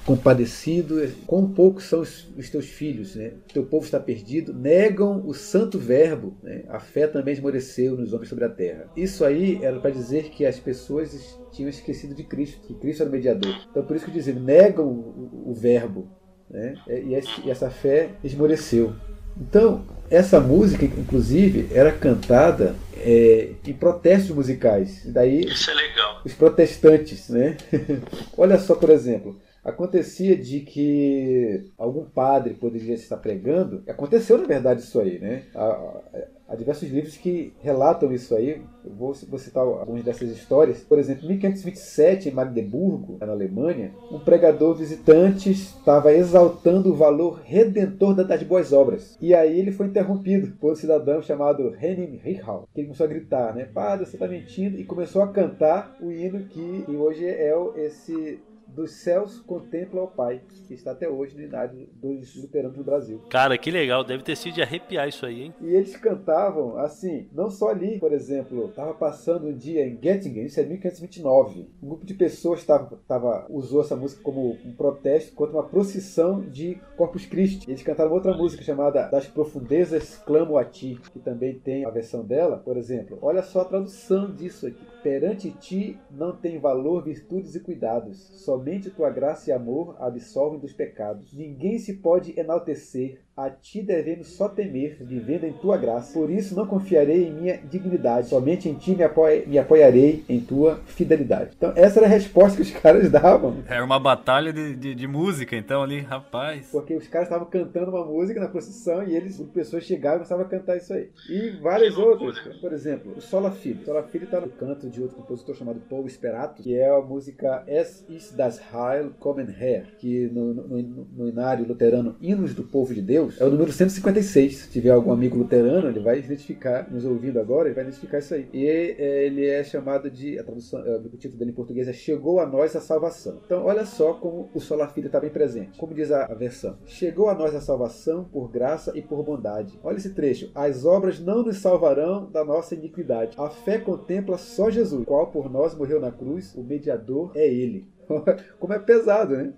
compadecido, quão poucos são os, os, teus filhos, né? teu povo está perdido, negam o santo verbo, né? a fé também esmoreceu nos homens sobre a terra. Isso aí era para dizer que as pessoas tinham esquecido de Cristo, que Cristo era o mediador. Então por isso que dizem, negam o, o, verbo, né? e, e essa fé esmoreceu. Então, essa música, inclusive, era cantada é, em protestos musicais. Daí, Isso é legal. Os protestantes, né? Olha só, por exemplo, acontecia de que algum padre poderia estar pregando. Aconteceu, na verdade, isso aí, né? Há, diversos livros que relatam isso aí. Eu vou, citar algumas dessas histórias. Por exemplo, em 1527, em Magdeburgo, na Alemanha, um pregador visitante estava exaltando o valor redentor das boas obras. E aí ele foi interrompido por um cidadão chamado Henning Richau, que começou a gritar, né? Padre, você está mentindo. E começou a cantar o hino que hoje é esse dos céus contempla o Pai, que está até hoje no inário dos luteranos do Brasil. Cara, que legal, deve ter sido de arrepiar isso aí, hein? E eles cantavam assim, não só ali, por exemplo, estava passando um dia em Göttingen, isso é 1529. Um grupo de pessoas tava, tava, usou essa música como um protesto contra uma procissão de Corpus Christi. Eles cantaram outra música chamada Das Profundezas Clamo a Ti, que também tem a versão dela, por exemplo. Olha só a tradução disso aqui. Perante ti não tem valor virtudes e cuidados, somente tua graça e amor absolvem dos pecados. Ninguém se pode enaltecer, a ti devemos só temer, vivendo em tua graça. Por isso não confiarei em minha dignidade, somente em ti me, apoia, me apoiarei em tua fidelidade. Então, essa era a resposta que os caras davam. Era uma batalha de, de, de música, então, ali, rapaz. Porque os caras estavam cantando uma música na procissão e eles, as pessoas chegavam e começavam a cantar isso aí. E várias outras. Por exemplo, o Sola Filho. Sola Filho está no canto de outro compositor chamado Paul Sperato, que é a música Es ist das Heil kommen her, que no, no, no, no inário luterano Hinos do Povo de Deus é o número 156. Se tiver algum amigo luterano, ele vai identificar, nos ouvindo agora, ele vai identificar isso aí. E é, ele é chamado de, a tradução, é, o título dele em português é Chegou a nós a salvação. Então, olha só como o Sola Filho está bem presente. Como diz a, a versão: Chegou a nós a salvação por graça e por bondade. Olha esse trecho. As obras não nos salvarão da nossa iniquidade. A fé contempla só Jesus, qual por nós morreu na cruz, o mediador é ele. Como é pesado, né?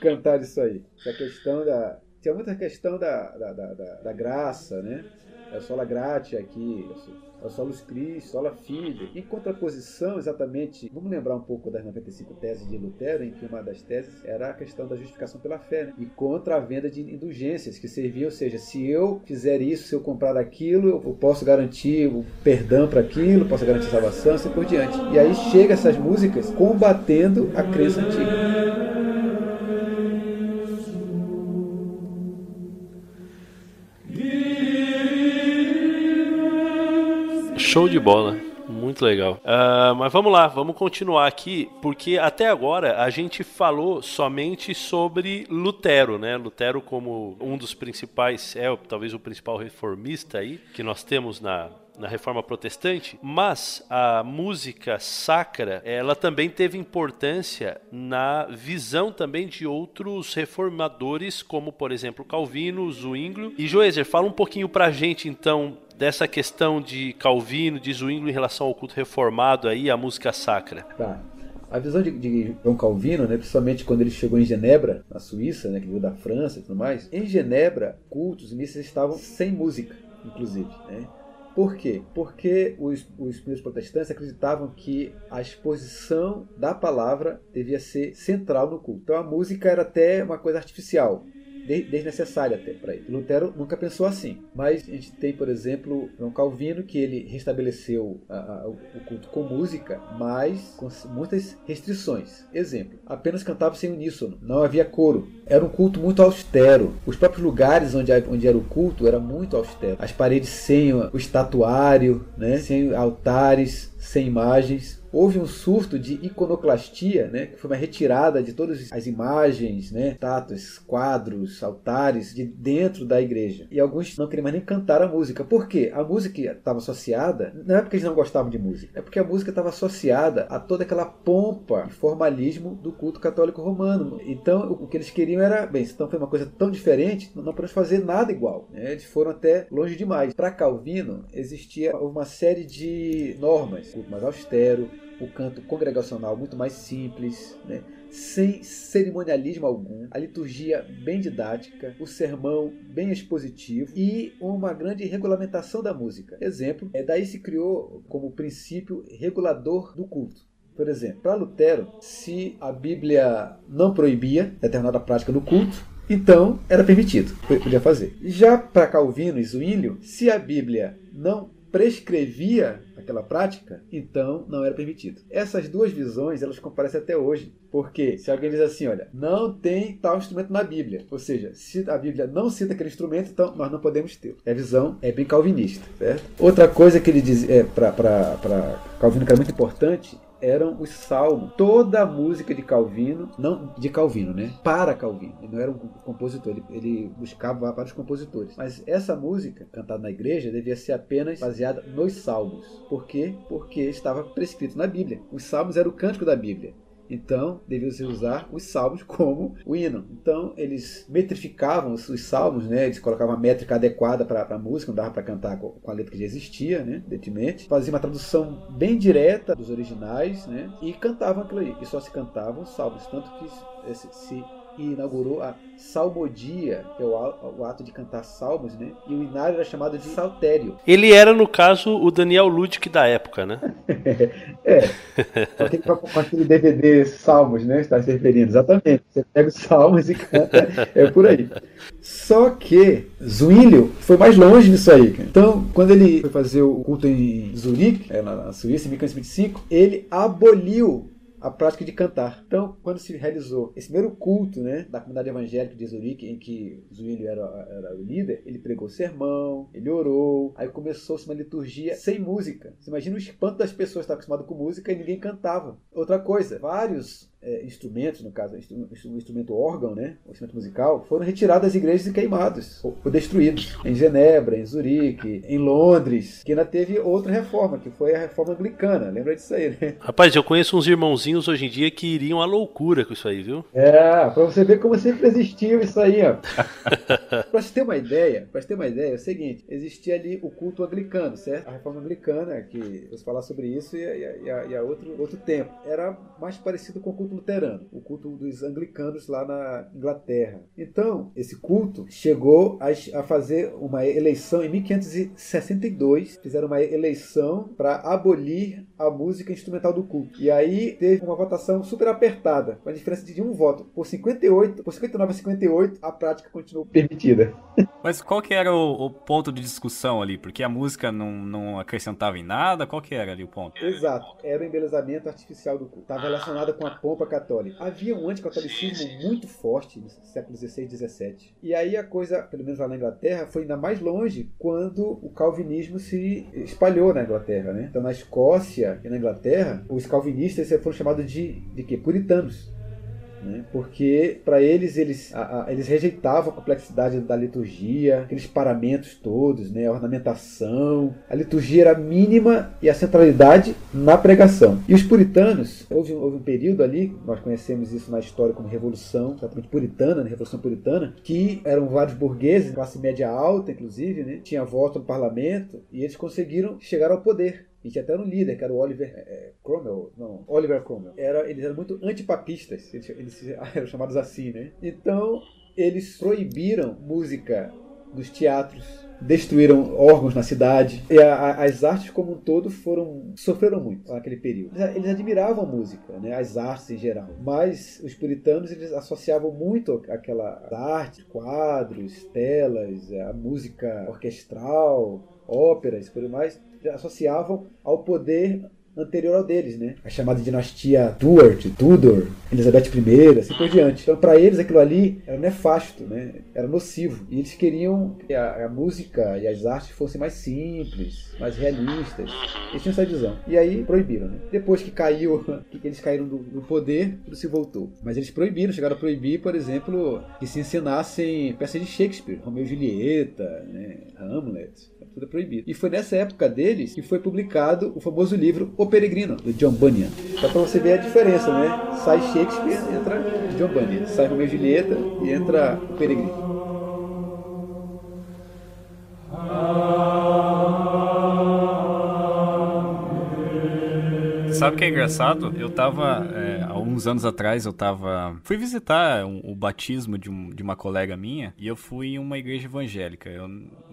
Cantar isso aí. Essa questão da, tinha muita questão da, da, da, da graça, né? É sola gratia aqui, é o solos Cristo, sola fide. Em contraposição, exatamente, vamos lembrar um pouco das 95 teses de Lutero, em que uma das teses era a questão da justificação pela fé, né? e contra a venda de indulgências, que servia, ou seja, se eu fizer isso, se eu comprar aquilo, eu posso garantir o perdão para aquilo, posso garantir salvação, assim por diante. E aí chega essas músicas combatendo a crença antiga. Show de bola. Muito legal. Uh, mas vamos lá, vamos continuar aqui, porque até agora a gente falou somente sobre Lutero, né? Lutero como um dos principais, é talvez o principal reformista aí que nós temos na, na reforma protestante, mas a música sacra, ela também teve importância na visão também de outros reformadores, como por exemplo Calvino, Zwinglio e Joezer. Fala um pouquinho pra gente então dessa questão de Calvino, de Zwingli em relação ao culto reformado aí, a música sacra. Tá. A visão de, de João Calvino, né, principalmente quando ele chegou em Genebra, na Suíça, né, que veio da França e tudo mais, em Genebra, cultos e missas estavam sem música, inclusive. Né? Por quê? Porque os, os primeiros protestantes acreditavam que a exposição da palavra devia ser central no culto. Então a música era até uma coisa artificial desnecessária até para ele. Lutero nunca pensou assim. Mas a gente tem, por exemplo, João Calvino, que ele restabeleceu a, a, o culto com música, mas com muitas restrições. Exemplo, apenas cantava sem uníssono, não havia coro. Era um culto muito austero. Os próprios lugares onde, onde era o culto era muito austero. As paredes sem o estatuário, né? sem altares, sem imagens houve um surto de iconoclastia, né, que foi uma retirada de todas as imagens, né, estátuas, quadros, altares de dentro da igreja. E alguns não queriam mais nem cantar a música. Por quê? A música estava associada, não é porque eles não gostavam de música, é porque a música estava associada a toda aquela pompa e formalismo do culto católico romano. Então, o que eles queriam era, bem, então foi uma coisa tão diferente, não podemos fazer nada igual. Né? Eles foram até longe demais. Para Calvino, existia uma série de normas, culto mais austero, o canto congregacional muito mais simples, né? sem cerimonialismo algum, a liturgia bem didática, o sermão bem expositivo e uma grande regulamentação da música. Exemplo, é daí se criou como princípio regulador do culto. Por exemplo, para Lutero, se a Bíblia não proibia determinada prática do culto, então era permitido, podia fazer. Já para Calvino e Zwinglio, se a Bíblia não prescrevia aquela prática, então não era permitido. Essas duas visões, elas comparecem até hoje. Porque se alguém diz assim, olha, não tem tal instrumento na Bíblia, ou seja, se a Bíblia não cita aquele instrumento, então nós não podemos ter. A visão é bem calvinista, certo? Outra coisa que ele diz é, para Calvino que era muito importante eram os salmos. Toda a música de Calvino, não de Calvino, né? Para Calvino. Ele não era um compositor, ele, ele buscava para os compositores. Mas essa música, cantada na igreja, devia ser apenas baseada nos salmos. Por quê? Porque estava prescrito na Bíblia. Os salmos eram o cântico da Bíblia. Então, deviam-se usar os salmos como o hino. Então, eles metrificavam os, salmos, né? Eles colocavam a métrica adequada para a música, não dava para cantar com, a letra que já existia, né? Evidentemente. Faziam uma tradução bem direta dos originais, né? E cantavam aquilo aí. E só se cantavam os salmos. Tanto que se, se e inaugurou a salmodia, que é o, ato de cantar salmos, né? E o inário era chamado de saltério. Ele era, no caso, o Daniel Ludic da época, né? é. Com aquele DVD Salmos, né? Está se referindo, exatamente. Você pega os salmos e canta, é por aí. Só que Zwinglio foi mais longe disso aí. Então, quando ele foi fazer o culto em Zurique, é, na Suíça, em 1525, ele aboliu a prática de cantar. Então, quando se realizou esse primeiro culto né, da comunidade evangélica de Zurique, em que Zwingli era, era o líder, ele pregou sermão, ele orou, aí começou-se uma liturgia sem música. Você imagina o espanto das pessoas que estavam acostumadas com música e ninguém cantava. Outra coisa, vários é, instrumentos, no caso, o instrumento órgão, né, o instrumento musical, foram retirados das igrejas e queimados, ou, ou destruídos. Em Genebra, em Zurique, em Londres, que ainda teve outra reforma, que foi a reforma anglicana. Lembra disso aí, né? Rapaz, eu conheço uns irmãozinhos hoje em dia que iriam à loucura com isso aí, viu? É, pra você ver como sempre existiu isso aí, ó. pra você ter uma ideia, pra você ter uma ideia, é o seguinte, existia ali o culto anglicano, certo? A reforma anglicana, que vamos falar sobre isso e, e, e, a, e a outro, outro tempo, era mais parecido com o culto luterano, o culto dos anglicanos lá na Inglaterra. Então, esse culto chegou a, a fazer uma eleição em 1562, fizeram uma eleição para abolir a música instrumental do culto. E aí teve uma votação super apertada, com a diferença de um voto. Por 58, por 59 a 58, a prática continuou permitida. Mas qual que era o, o, ponto de discussão ali? Porque a música não, não acrescentava em nada? Qual que era ali o ponto? Exato. Era o embelezamento artificial do culto. Estava relacionado com a pompa católica. Havia um anticatolicismo muito forte no século XVI e XVII. E aí a coisa, pelo menos lá na Inglaterra, foi ainda mais longe quando o calvinismo se espalhou na Inglaterra. Né? Então na Escócia e na Inglaterra, os calvinistas foram chamados de, de quê? Puritanos né? porque para eles eles, a, a, eles rejeitavam a complexidade da liturgia, aqueles paramentos todos, né? a ornamentação. A liturgia era mínima e a centralidade na pregação. E os puritanos, houve, houve um período ali, nós conhecemos isso na história como Revolução, exatamente puritana, né? Revolução Puritana, que eram vários burgueses, classe média alta, inclusive, né? tinha voto no parlamento, e eles conseguiram chegar ao poder. E tinha até um líder, que era o Oliver é, é Cromwell. Não, Oliver Cromwell. Era, eles eram muito antipapistas. Eles, eles eram chamados assim, né? Então, eles proibiram música nos teatros, destruíram órgãos na cidade. E a, a, as artes como um todo foram sofreram muito naquele período. Eles, eles, admiravam a música, né, as artes em geral. Mas os puritanos eles associavam muito aquela arte, quadros, telas, a música orquestral, óperas tudo mais associavam ao poder anterior ao deles, né? A chamada dinastia Stuart, Tudor, Elizabeth I, assim por diante. Então, para eles, aquilo ali era nefasto, né? Era nocivo. E eles queriam que a, a, música e as artes fossem mais simples, mais realistas. Eles tinham essa visão. E aí proibiram, né? Depois que caiu, que eles caíram do, do poder, tudo se voltou. Mas eles proibiram, chegaram a proibir, por exemplo, que se ensinassem peças de Shakespeare, Romeu e Julieta, né? Hamlet tudo é proibido. E foi nessa época deles que foi publicado o famoso livro O Peregrino, do John Bunyan. Só para você ver a diferença, né? Sai Shakespeare, entra John Bunyan. Sai Romeo e Julieta e entra o Peregrino. Sabe o que é engraçado? Eu tava. É, há uns anos atrás, eu tava. Fui visitar um, o batismo de, um, de uma colega minha e eu fui em uma igreja evangélica. Eu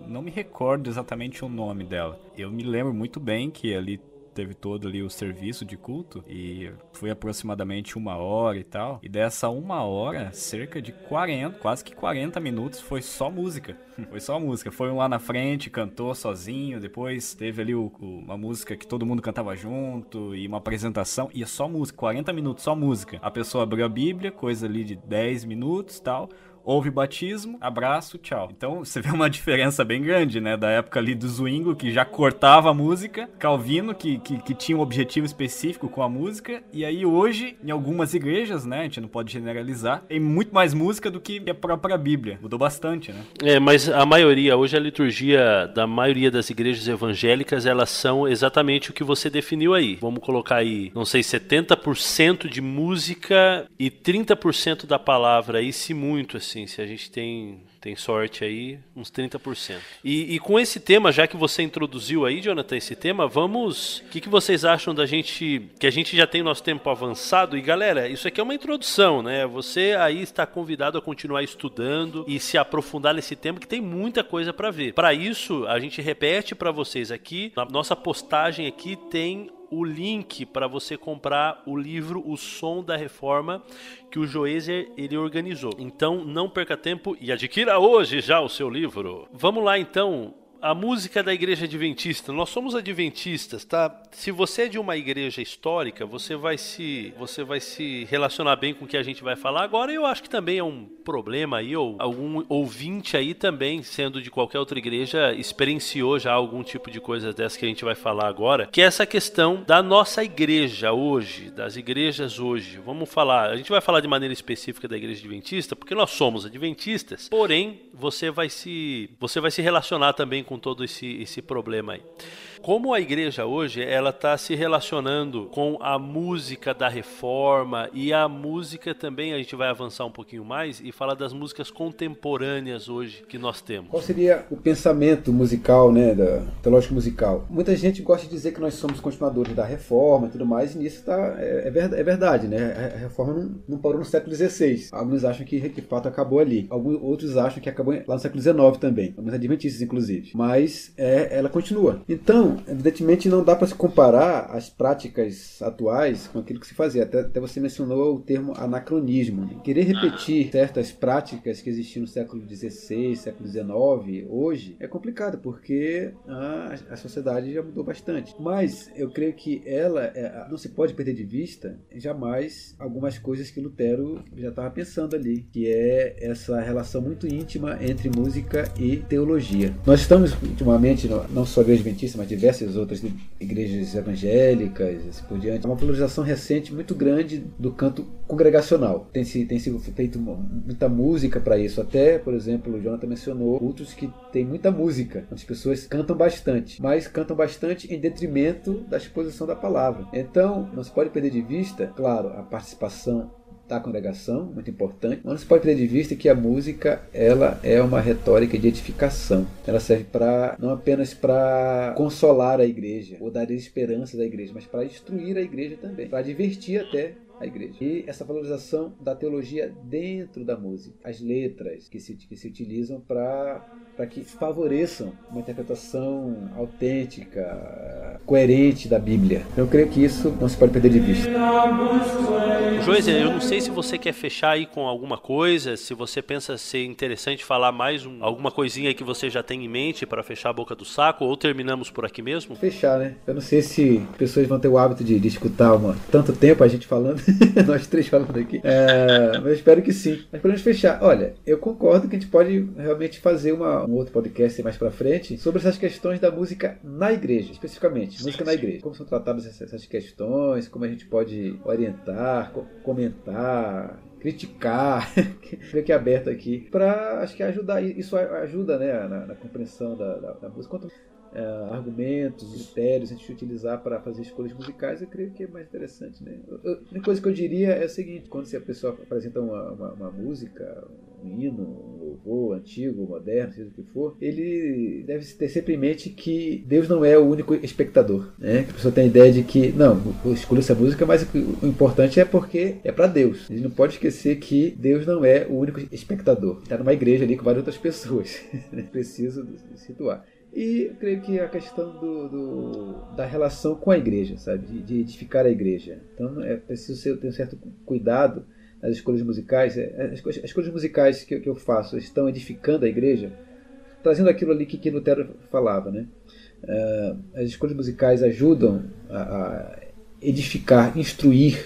não me recordo exatamente o nome dela. Eu me lembro muito bem que ali teve todo ali o serviço de culto e foi aproximadamente uma hora e tal. E dessa uma hora, cerca de 40, quase que 40 minutos foi só música. Foi só música. Foi um lá na frente, cantou sozinho, depois teve ali o, o, uma música que todo mundo cantava junto e uma apresentação. E é só música, 40 minutos, só música. A pessoa abriu a Bíblia, coisa ali de 10 minutos tal houve batismo, abraço, tchau. Então você vê uma diferença bem grande, né? Da época ali do Zwingo, que já cortava a música, Calvino, que, que, que, tinha um objetivo específico com a música, e aí hoje, em algumas igrejas, né? A gente não pode generalizar, tem muito mais música do que a própria Bíblia. Mudou bastante, né? É, mas a maioria, hoje a liturgia da maioria das igrejas evangélicas, elas são exatamente o que você definiu aí. Vamos colocar aí, não sei, 70% de música e 30% da palavra aí, se muito, assim assim, se a gente tem tem sorte aí, uns 30%. E, e com esse tema, já que você introduziu aí, Jonathan, esse tema, vamos. O que, que vocês acham da gente. Que a gente já tem nosso tempo avançado? E galera, isso aqui é uma introdução, né? Você aí está convidado a continuar estudando e se aprofundar nesse tema, que tem muita coisa para ver. Para isso, a gente repete para vocês aqui, na nossa postagem aqui tem o link para você comprar o livro O Som da Reforma que o Joezer ele organizou. Então não perca tempo e adquira hoje já o seu livro. Vamos lá então a música da igreja adventista. Nós somos adventistas, tá? Se você é de uma igreja histórica, você vai se você vai se relacionar bem com o que a gente vai falar agora. Eu acho que também é um problema aí ou algum ouvinte aí também, sendo de qualquer outra igreja, experienciou já algum tipo de coisa dessa que a gente vai falar agora, que é essa questão da nossa igreja hoje, das igrejas hoje. Vamos falar, a gente vai falar de maneira específica da igreja adventista, porque nós somos adventistas. Porém, você vai se você vai se relacionar também com com todo esse, esse problema aí. Como a igreja hoje ela está se relacionando com a música da reforma e a música também a gente vai avançar um pouquinho mais e falar das músicas contemporâneas hoje que nós temos. Qual seria o pensamento musical, né, da teológico musical? Muita gente gosta de dizer que nós somos continuadores da reforma e tudo mais e nisso tá, é, é, verdade, é verdade, né? A reforma não, não, parou no século XVI. Alguns acham que de fato acabou ali. Alguns outros acham que acabou lá no século XIX também. Alguns adventistas inclusive. Mas é, ela continua. Então evidentemente não dá para se comparar as práticas atuais com aquilo que se fazia. Até, até você mencionou o termo anacronismo. Né? Querer repetir certas práticas que existiam no século XVI, século XIX, hoje, é complicado, porque a, a sociedade já mudou bastante. Mas eu creio que ela é, não se pode perder de vista jamais algumas coisas que Lutero já estava pensando ali, que é essa relação muito íntima entre música e teologia. Nós estamos ultimamente, não só Igreja Adventista, mas diversas outras igrejas evangélicas, assim por diante. É uma valorização recente muito grande do canto congregacional. Tem, se, tem sido feito muita música para isso. Até, por exemplo, o Jonathan mencionou cultos que tem muita música. As pessoas cantam bastante, mas cantam bastante em detrimento da exposição da palavra. Então, não se pode perder de vista, claro, a participação da congregação, muito importante. Mas não se pode perder de vista que a música ela é uma retórica de edificação. Ela serve para não apenas para consolar a igreja ou dar esperança da igreja, mas para instruir a igreja também, para divertir até a igreja. E essa valorização da teologia dentro da música, as letras que se, que se utilizam para que favoreçam uma interpretação autêntica, coerente da Bíblia. Eu creio que isso não se pode perder de vista. Joyce, eu não sei se você quer fechar aí com alguma coisa, se você pensa ser interessante falar mais um, alguma coisinha que você já tem em mente para fechar a boca do saco, ou terminamos por aqui mesmo? Fechar, né? Eu não sei se pessoas vão ter o hábito de, de escutar uma, tanto tempo a gente falando. Nós três falando aqui. É, mas eu espero que sim. Mas podemos fechar. Olha, eu concordo que a gente pode realmente fazer uma, um outro podcast mais pra frente sobre essas questões da música na igreja, especificamente. Sim, música sim. na igreja. Como são tratadas essas questões, como a gente pode orientar, comentar, criticar, fique aberto aqui, para acho que ajudar, isso ajuda né, na, na compreensão da, da, da música. Quanto uh, argumentos, critérios a gente utilizar para fazer escolhas musicais, eu creio que é mais interessante. Né? uma coisa que eu diria é o seguinte: quando a pessoa apresenta uma, uma, uma música, um hino, um louvor antigo, moderno, seja o que for, ele deve ter sempre em mente que Deus não é o único espectador. Né? Que a pessoa tem a ideia de que, não, eu escolho essa música, mas o importante é porque é para Deus. Ele não pode esquecer que Deus não é o único espectador. Está numa igreja ali com várias outras pessoas. Preciso situar. E creio que a questão do, do, da relação com a igreja, sabe? De, de, edificar a igreja. Então é preciso ter um certo cuidado nas escolhas musicais. É, as, as escolhas musicais que, que, eu faço estão edificando a igreja, trazendo aquilo ali que, que Lutero falava, né? Uh, as escolhas musicais ajudam a, a edificar, instruir,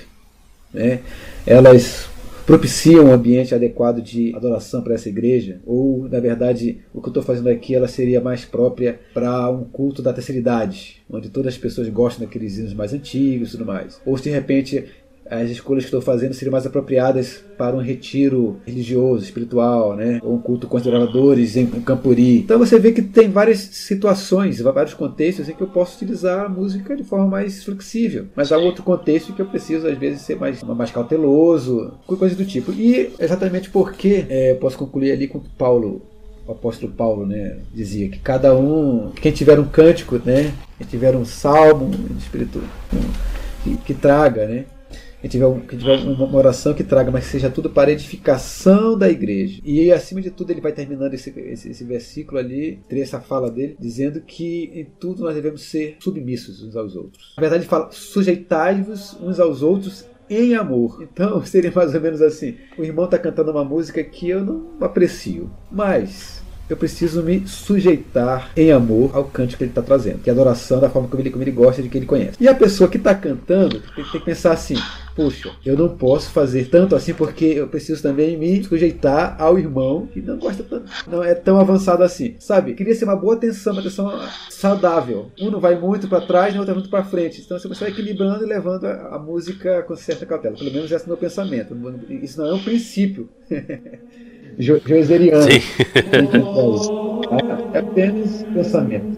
né? Elas propiciam um ambiente adequado de adoração para essa igreja? Ou, na verdade, o que eu estou fazendo aqui ela seria mais própria para um culto da terceira idade, onde todas as pessoas gostam daqueles hinos mais antigos e tudo mais? Ou se de repente as escolhas que estou fazendo seriam mais apropriadas para um retiro religioso, espiritual, né? ou um culto conservadores em Campuri. Então você vê que tem várias situações, vários contextos em que eu posso utilizar a música de forma mais flexível. Mas há outro contexto que eu preciso, às vezes, ser mais, mais cauteloso, coisa do tipo. E exatamente porque, é, posso concluir ali com Paulo o apóstolo Paulo, né, dizia que cada um, quem tiver um cântico, né, quem tiver um salmo, espírito que, que traga, né, quem tiver, quem tiver uma oração que traga, mas que seja tudo para edificação da igreja. E acima de tudo, ele vai terminando esse, esse, esse versículo ali, essa fala dele, dizendo que em tudo nós devemos ser submissos uns aos outros. Na verdade, ele fala: sujeitai-vos uns aos outros em amor. Então seria mais ou menos assim: o irmão está cantando uma música que eu não aprecio, mas eu preciso me sujeitar em amor ao cântico que ele está trazendo, que é adoração da forma como ele, como ele gosta, de que ele conhece. E a pessoa que está cantando tem, tem que pensar assim: puxa, eu não posso fazer tanto assim porque eu preciso também me sujeitar ao irmão que não gosta tanto, não é tão avançado assim, sabe? Queria ser uma boa atenção, uma atenção saudável. Um não vai muito para trás, o outro vai muito para frente. Então você vai equilibrando e levando a, a música com certa cautela. Pelo menos esse é o meu pensamento. Isso não é um princípio. joeseriano. Sim. Então, é apenas pensamento.